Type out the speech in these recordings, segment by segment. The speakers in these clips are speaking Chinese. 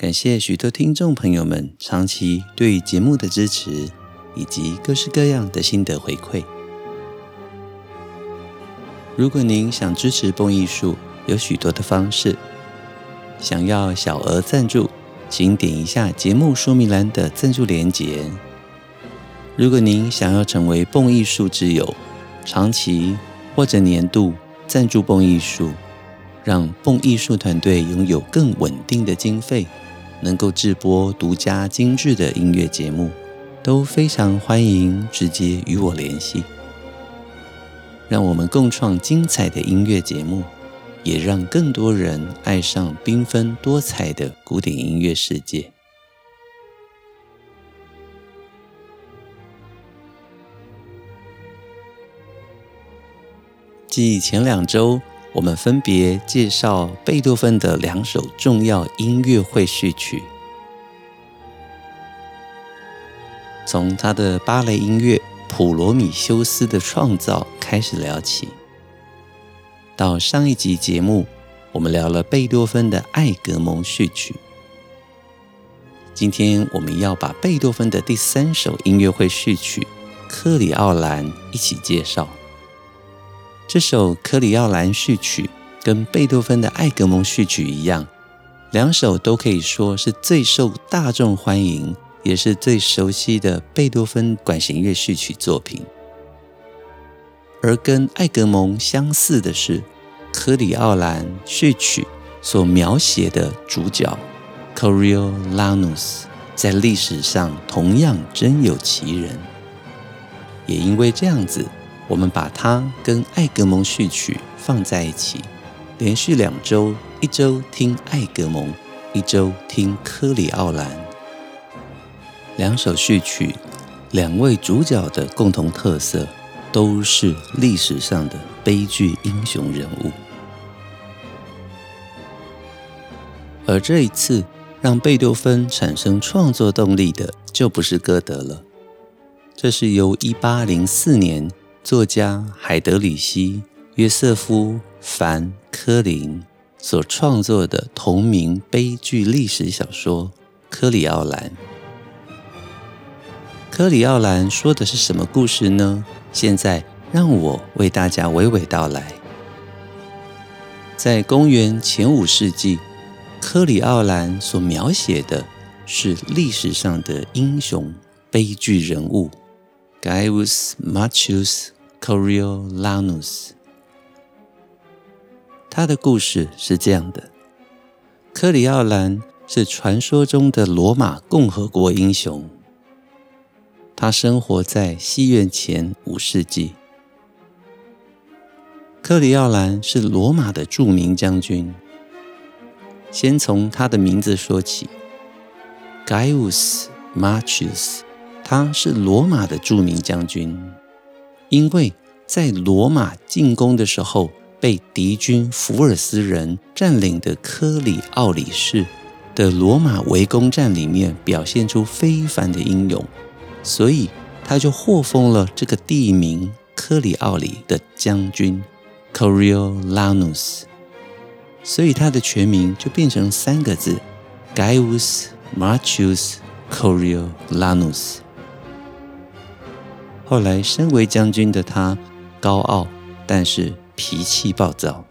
感谢许多听众朋友们长期对节目的支持，以及各式各样的心得回馈。如果您想支持蹦艺术，有许多的方式。想要小额赞助，请点一下节目说明栏的赞助连结。如果您想要成为蹦艺术之友，长期或者年度赞助蹦艺术，让蹦艺术团队拥有更稳定的经费。能够制播独家精致的音乐节目，都非常欢迎直接与我联系。让我们共创精彩的音乐节目，也让更多人爱上缤纷多彩的古典音乐世界。继前两周。我们分别介绍贝多芬的两首重要音乐会序曲，从他的芭蕾音乐《普罗米修斯》的创造开始聊起。到上一集节目，我们聊了贝多芬的《艾格蒙序曲》。今天我们要把贝多芬的第三首音乐会序曲《科里奥兰》一起介绍。这首《科里奥兰序曲》跟贝多芬的《艾格蒙序曲》一样，两首都可以说是最受大众欢迎，也是最熟悉的贝多芬管弦乐序曲作品。而跟《艾格蒙》相似的是，《科里奥兰序曲》所描写的主角 Coriolanus 在历史上同样真有其人，也因为这样子。我们把它跟《艾格蒙序曲》放在一起，连续两周，一周听《艾格蒙》，一周听《科里奥兰》。两首序曲，两位主角的共同特色，都是历史上的悲剧英雄人物。而这一次，让贝多芬产生创作动力的，就不是歌德了，这是由一八零四年。作家海德里希·约瑟夫·凡·科林所创作的同名悲剧历史小说《科里奥兰》。《科里奥兰》说的是什么故事呢？现在让我为大家娓娓道来。在公元前五世纪，科里奥兰所描写的是历史上的英雄悲剧人物。Gaius Marcius Coriolanus，他的故事是这样的：克里奥兰是传说中的罗马共和国英雄，他生活在西元前五世纪。克里奥兰是罗马的著名将军。先从他的名字说起，Gaius Marcius。他是罗马的著名将军，因为在罗马进攻的时候被敌军福尔斯人占领的科里奥里市的罗马围攻战里面表现出非凡的英勇，所以他就获封了这个地名科里奥里的将军 Coriolanus，所以他的全名就变成三个字 Gaius Marcius Coriolanus。后来，身为将军的他高傲，但是脾气暴躁。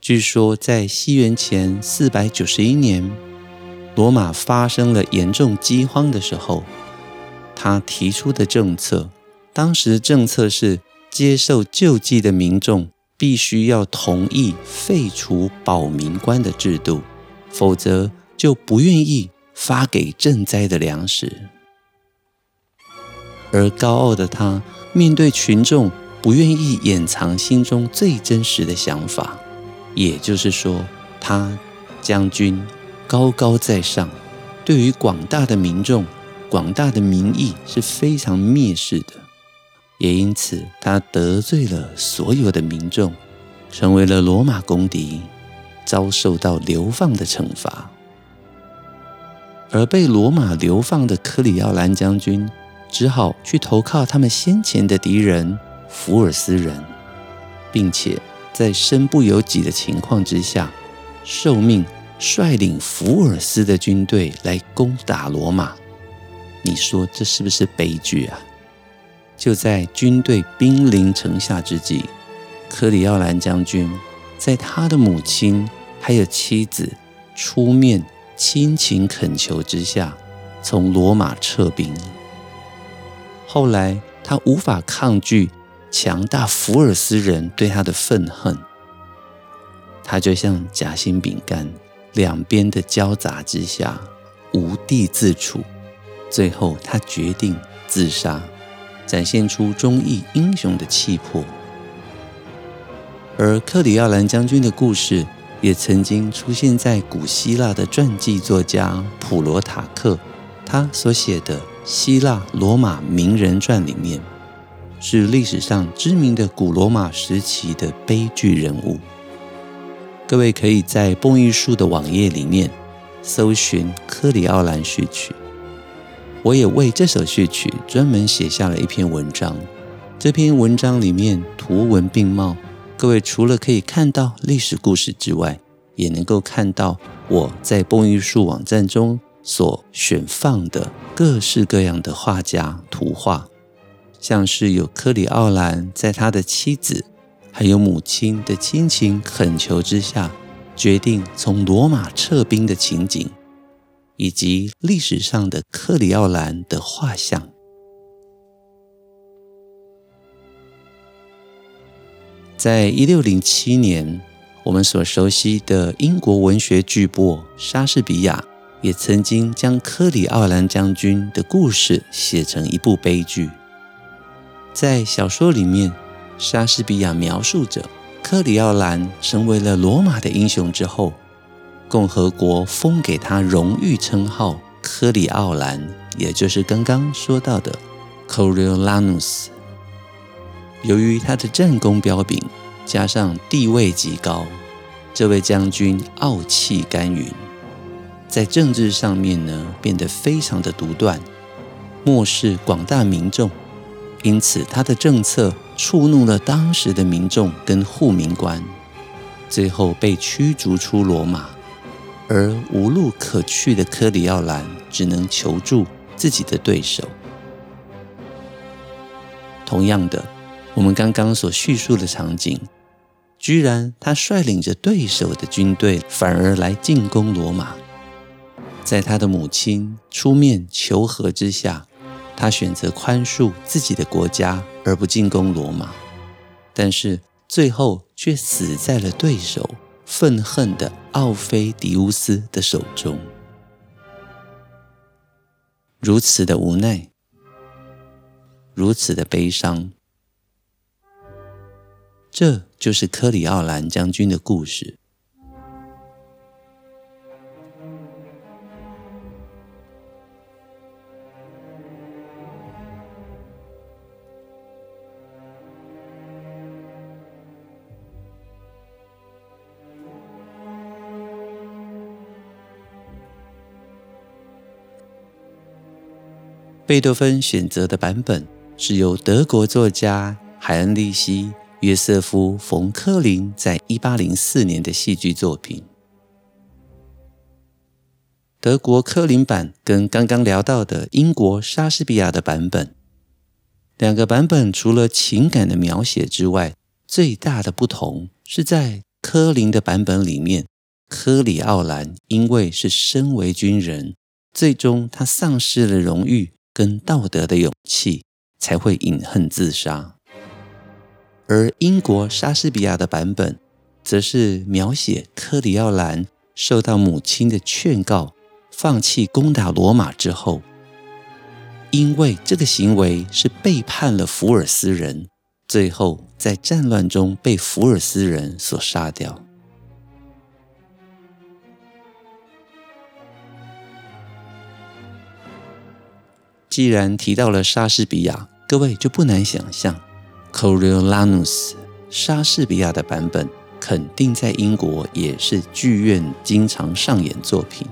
据说，在西元前四百九十一年，罗马发生了严重饥荒的时候，他提出的政策，当时政策是接受救济的民众必须要同意废除保民官的制度，否则就不愿意发给赈灾的粮食。而高傲的他，面对群众，不愿意掩藏心中最真实的想法，也就是说，他将军高高在上，对于广大的民众广大的民意是非常蔑视的，也因此他得罪了所有的民众，成为了罗马公敌，遭受到流放的惩罚。而被罗马流放的克里奥兰将军，只好去投靠他们先前的敌人福尔斯人，并且在身不由己的情况之下，受命率领福尔斯的军队来攻打罗马。你说这是不是悲剧啊？就在军队兵临城下之际，克里奥兰将军在他的母亲还有妻子出面。亲情恳求之下，从罗马撤兵。后来他无法抗拒强大福尔斯人对他的愤恨，他就像夹心饼干，两边的交杂之下无地自处。最后他决定自杀，展现出忠义英雄的气魄。而克里奥兰将军的故事，也曾经出现在古希腊的传记作家普罗塔克他所写的《希腊罗马名人传》里面，是历史上知名的古罗马时期的悲剧人物。各位可以在蹦艺术的网页里面搜寻科里奥兰序曲，我也为这首序曲专门写下了一篇文章。这篇文章里面图文并茂。各位除了可以看到历史故事之外，也能够看到我在蹦艺术网站中所选放的各式各样的画家图画，像是有克里奥兰在他的妻子还有母亲的亲情恳求之下，决定从罗马撤兵的情景，以及历史上的克里奥兰的画像。在一六零七年，我们所熟悉的英国文学巨擘莎士比亚，也曾经将科里奥兰将军的故事写成一部悲剧。在小说里面，莎士比亚描述着科里奥兰成为了罗马的英雄之后，共和国封给他荣誉称号“科里奥兰”，也就是刚刚说到的 Coriolanus。由于他的战功彪炳，加上地位极高，这位将军傲气干云，在政治上面呢变得非常的独断，漠视广大民众，因此他的政策触怒了当时的民众跟护民官，最后被驱逐出罗马，而无路可去的科里奥兰只能求助自己的对手。同样的。我们刚刚所叙述的场景，居然他率领着对手的军队，反而来进攻罗马。在他的母亲出面求和之下，他选择宽恕自己的国家，而不进攻罗马。但是最后却死在了对手愤恨的奥菲迪乌斯的手中。如此的无奈，如此的悲伤。这就是科里奥兰将军的故事。贝多芬选择的版本是由德国作家海恩利希。约瑟夫·冯·科林在一八零四年的戏剧作品，德国科林版跟刚刚聊到的英国莎士比亚的版本，两个版本除了情感的描写之外，最大的不同是在科林的版本里面，柯里奥兰因为是身为军人，最终他丧失了荣誉跟道德的勇气，才会饮恨自杀。而英国莎士比亚的版本，则是描写克里奥兰受到母亲的劝告，放弃攻打罗马之后，因为这个行为是背叛了福尔斯人，最后在战乱中被福尔斯人所杀掉。既然提到了莎士比亚，各位就不难想象，Coriolanus 莎士比亚的版本肯定在英国也是剧院经常上演作品。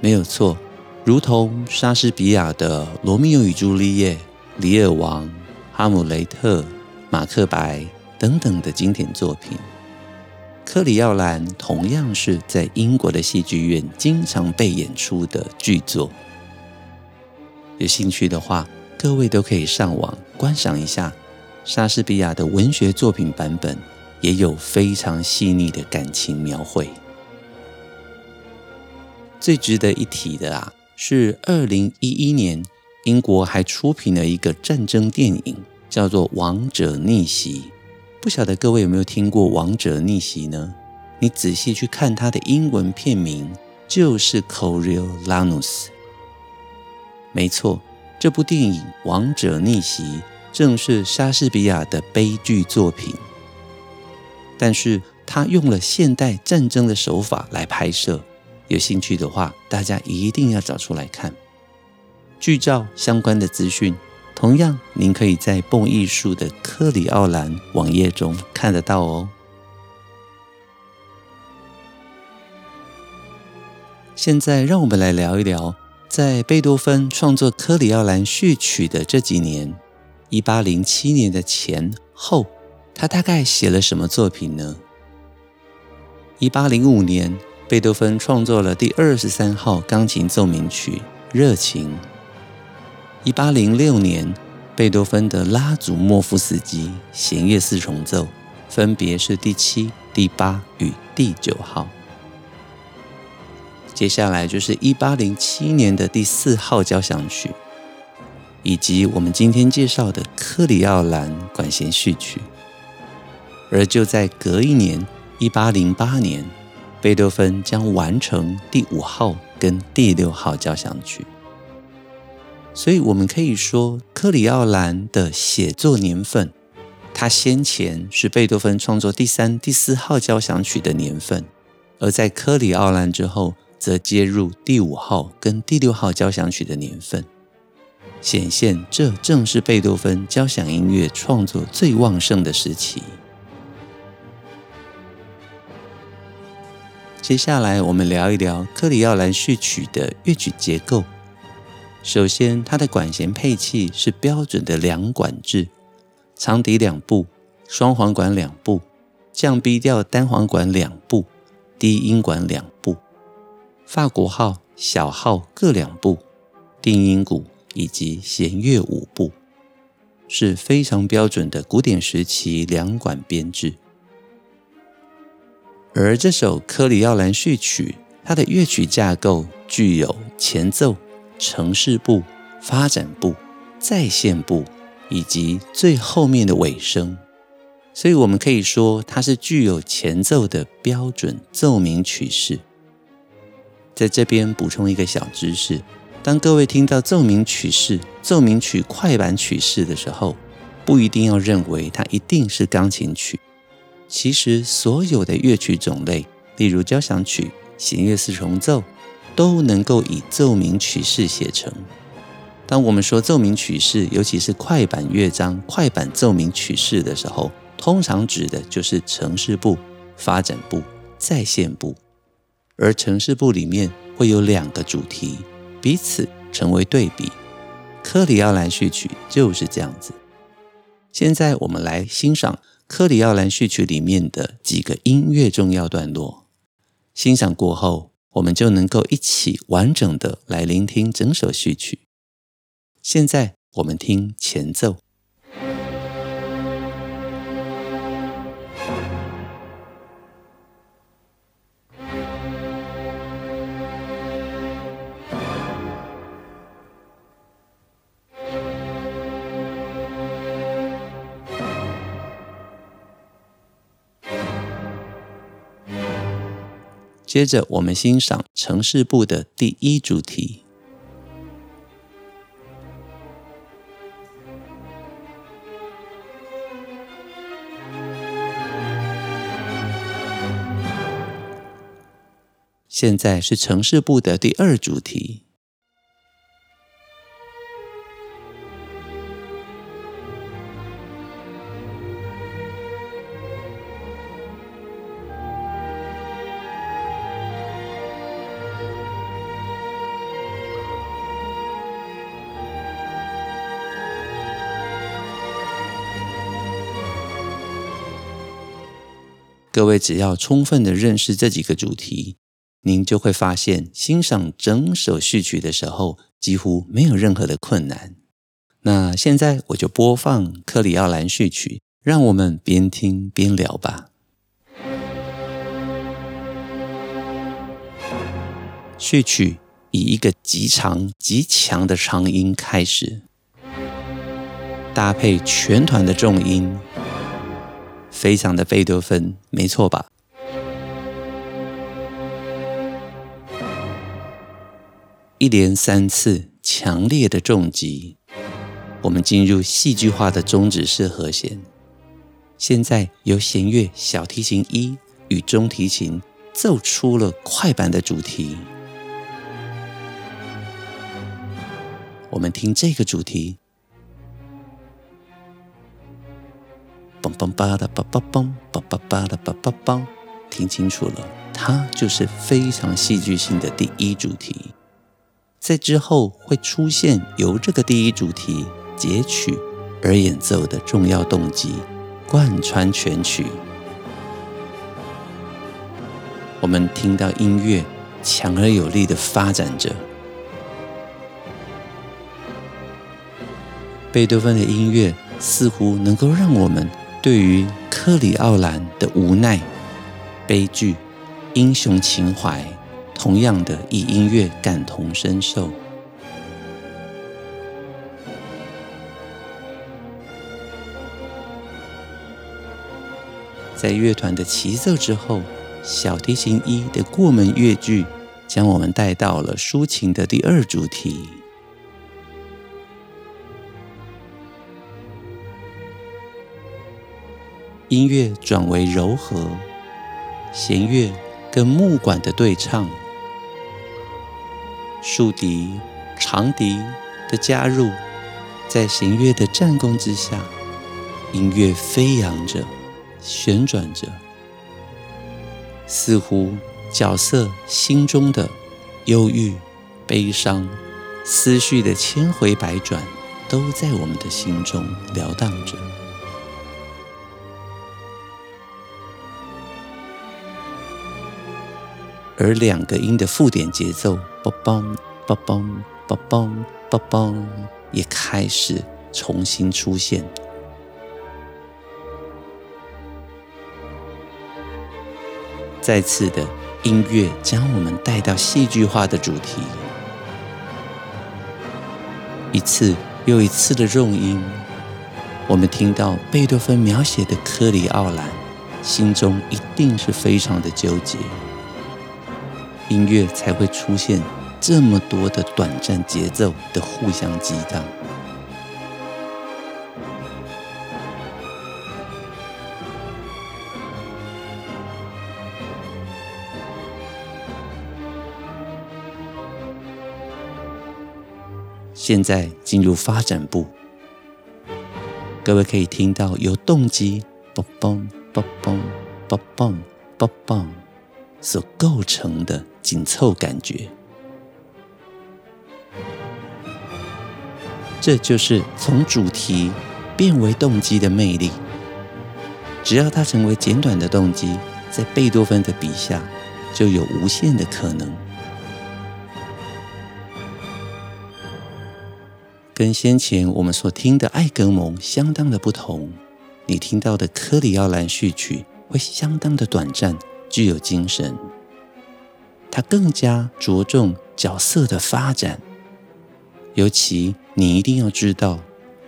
没有错，如同莎士比亚的《罗密欧与朱丽叶》《李尔王》《哈姆雷特》《马克白》等等的经典作品。科里奥兰同样是在英国的戏剧院经常被演出的剧作。有兴趣的话，各位都可以上网观赏一下莎士比亚的文学作品版本，也有非常细腻的感情描绘。最值得一提的啊，是二零一一年英国还出品了一个战争电影，叫做《王者逆袭》。不晓得各位有没有听过《王者逆袭》呢？你仔细去看它的英文片名，就是《Coriolanus》。没错，这部电影《王者逆袭》正是莎士比亚的悲剧作品，但是他用了现代战争的手法来拍摄。有兴趣的话，大家一定要找出来看。剧照相关的资讯。同样，您可以在蹦艺术的科里奥兰网页中看得到哦。现在，让我们来聊一聊，在贝多芬创作科里奥兰序曲的这几年，一八零七年的前后，他大概写了什么作品呢？一八零五年，贝多芬创作了第二十三号钢琴奏鸣曲《热情》。一八零六年，贝多芬的拉祖莫夫斯基弦乐四重奏，分别是第七、第八与第九号。接下来就是一八零七年的第四号交响曲，以及我们今天介绍的克里奥兰管弦序曲。而就在隔一年，一八零八年，贝多芬将完成第五号跟第六号交响曲。所以，我们可以说，克里奥兰的写作年份，他先前是贝多芬创作第三、第四号交响曲的年份，而在克里奥兰之后，则接入第五号跟第六号交响曲的年份，显现这正是贝多芬交响音乐创作最旺盛的时期。接下来，我们聊一聊科里奥兰序曲的乐曲结构。首先，它的管弦配器是标准的两管制，长笛两部，双簧管两部，降 B 调单簧管两部，低音管两部，法国号、小号各两部，定音鼓以及弦乐五部，是非常标准的古典时期两管编制。而这首科里奥兰序曲，它的乐曲架构具有前奏。呈示部、发展部、再现部以及最后面的尾声，所以我们可以说它是具有前奏的标准奏鸣曲式。在这边补充一个小知识：当各位听到奏鸣曲式、奏鸣曲快板曲式的时候，不一定要认为它一定是钢琴曲。其实所有的乐曲种类，例如交响曲、弦乐四重奏。都能够以奏鸣曲式写成。当我们说奏鸣曲式，尤其是快板乐章、快板奏鸣曲式的时候，通常指的就是呈示部、发展部、再现部。而城市部里面会有两个主题，彼此成为对比。科里奥兰序曲就是这样子。现在我们来欣赏科里奥兰序曲里面的几个音乐重要段落。欣赏过后，我们就能够一起完整的来聆听整首序曲。现在我们听前奏。接着，我们欣赏城市部的第一主题。现在是城市部的第二主题。各位只要充分的认识这几个主题，您就会发现欣赏整首序曲的时候，几乎没有任何的困难。那现在我就播放克里奥兰序曲，让我们边听边聊吧。序曲以一个极长极强的长音开始，搭配全团的重音。非常的贝多芬，没错吧？一连三次强烈的重击，我们进入戏剧化的终止式和弦。现在由弦乐小提琴一与中提琴奏出了快板的主题。我们听这个主题。梆梆巴的梆梆梆，梆梆巴的梆梆梆，听清楚了，它就是非常戏剧性的第一主题。在之后会出现由这个第一主题截取而演奏的重要动机，贯穿全曲。我们听到音乐强而有力的发展着，贝多芬的音乐似乎能够让我们。对于克里奥兰的无奈、悲剧、英雄情怀，同样的以音乐感同身受。在乐团的齐奏之后，小提琴一的过门乐句将我们带到了抒情的第二主题。音乐转为柔和，弦乐跟木管的对唱，竖笛、长笛的加入，在弦乐的战功之下，音乐飞扬着，旋转着，似乎角色心中的忧郁、悲伤、思绪的千回百转，都在我们的心中摇荡着。而两个音的附点节奏，梆梆梆梆梆梆梆梆，也开始重新出现。再次的音乐将我们带到戏剧化的主题，一次又一次的重音，我们听到贝多芬描写的科里奥兰，心中一定是非常的纠结。音乐才会出现这么多的短暂节奏的互相激荡。现在进入发展部各位可以听到由动机嘣嘣嘣嘣嘣嘣嘣所构成的紧凑感觉，这就是从主题变为动机的魅力。只要它成为简短的动机，在贝多芬的笔下就有无限的可能。跟先前我们所听的艾格蒙相当的不同，你听到的科里奥兰序曲会相当的短暂，具有精神。它更加着重角色的发展，尤其你一定要知道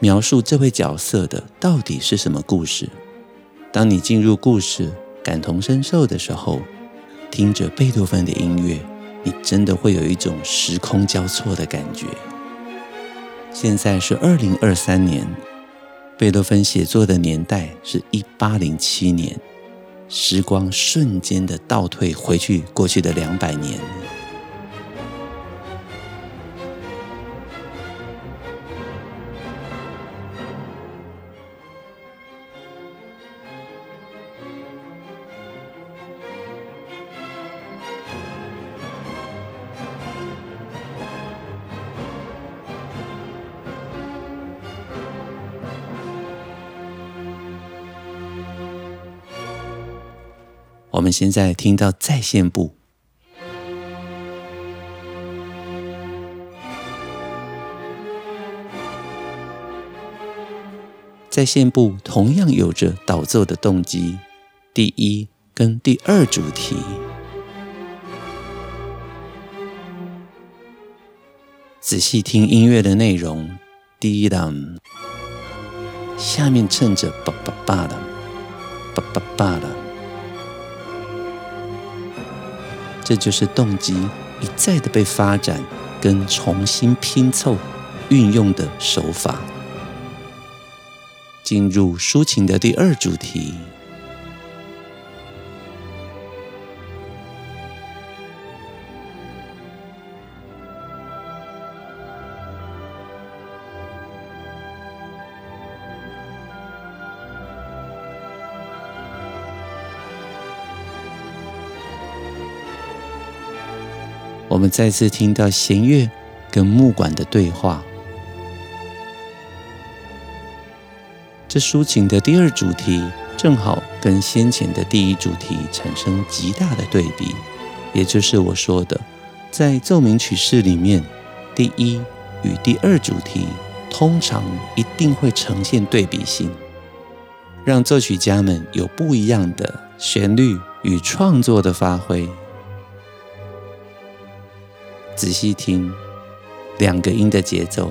描述这位角色的到底是什么故事。当你进入故事，感同身受的时候，听着贝多芬的音乐，你真的会有一种时空交错的感觉。现在是二零二三年，贝多芬写作的年代是一八零七年。时光瞬间的倒退回去，过去的两百年。们现在听到在线部。在线部同样有着导奏的动机，第一跟第二主题。仔细听音乐的内容，第一档，下面衬着叭叭叭的，叭叭叭的，这就是动机一再的被发展跟重新拼凑运用的手法。进入抒情的第二主题，们再次听到弦乐跟木管的对话。这抒情的第二主题正好跟先前的第一主题产生极大的对比，也就是我说的，在奏鸣曲式里面，第一与第二主题通常一定会呈现对比性，让作曲家们有不一样的旋律与创作的发挥。仔细听，两个音的节奏，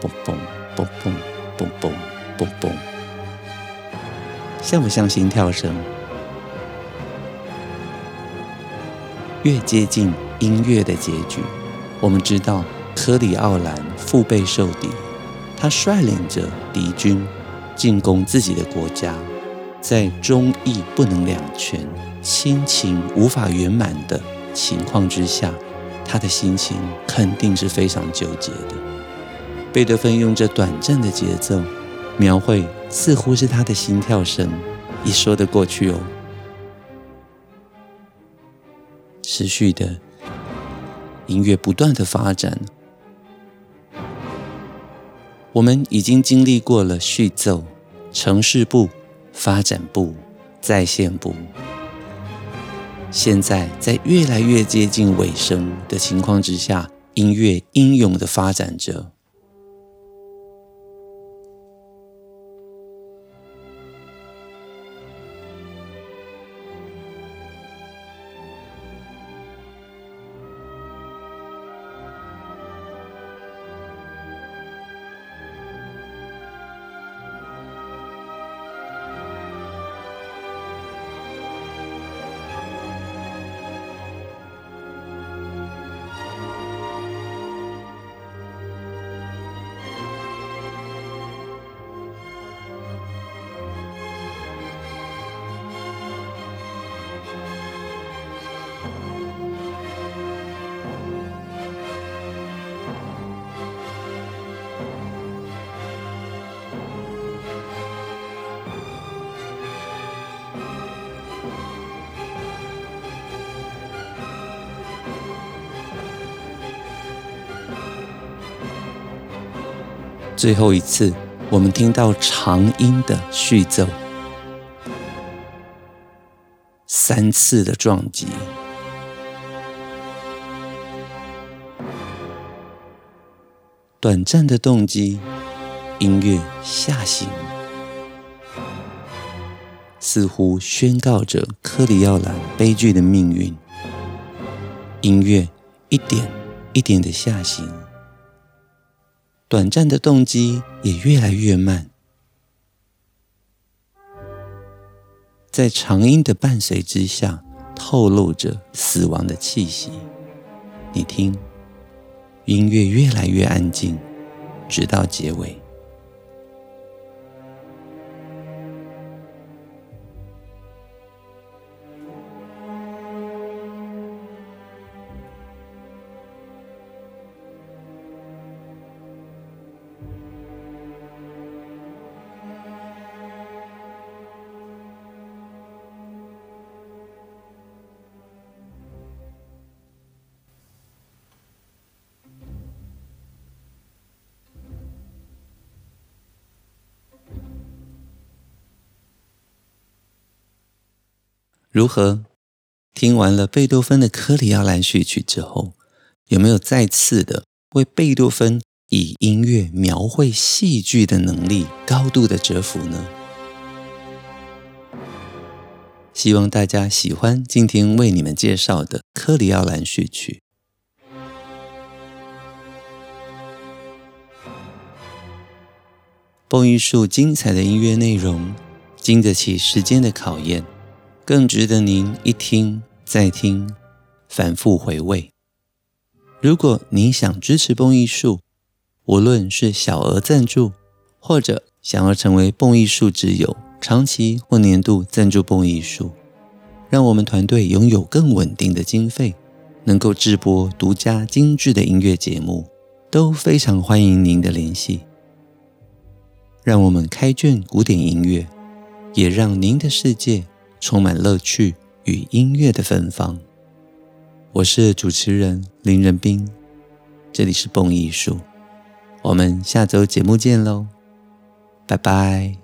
嘣嘣嘣嘣嘣嘣。嘣嘣，像不像心跳声？越接近音乐的结局，我们知道科里奥兰腹背受敌，他率领着敌军进攻自己的国家，在忠义不能两全、亲情无法圆满的情况之下，他的心情肯定是非常纠结的。贝多芬用这短暂的节奏。描绘似乎是他的心跳声，也说得过去哦。持续的音乐不断的发展，我们已经经历过了序奏、呈示部、发展部、再现部，现在在越来越接近尾声的情况之下，音乐英勇的发展着。最后一次，我们听到长音的序奏，三次的撞击，短暂的动机，音乐下行，似乎宣告着科里奥兰悲剧的命运。音乐一点一点的下行。短暂的动机也越来越慢，在长音的伴随之下，透露着死亡的气息。你听，音乐越来越安静，直到结尾。如何？听完了贝多芬的《科里奥兰序曲》之后，有没有再次的为贝多芬以音乐描绘戏剧的能力高度的折服呢？希望大家喜欢今天为你们介绍的《科里奥兰序曲》。蹦艺术精彩的音乐内容，经得起时间的考验，更值得您一听再听，反复回味。如果您想支持蹦艺术，无论是小额赞助，或者想要成为蹦艺术之友，长期或年度赞助蹦艺术，让我们团队拥有更稳定的经费，能够制播独家精致的音乐节目，都非常欢迎您的联系。让我们开卷古典音乐，也让您的世界充满乐趣与音乐的芬芳。我是主持人林仁斌，这里是蹦艺术，我们下周节目见喽，拜拜。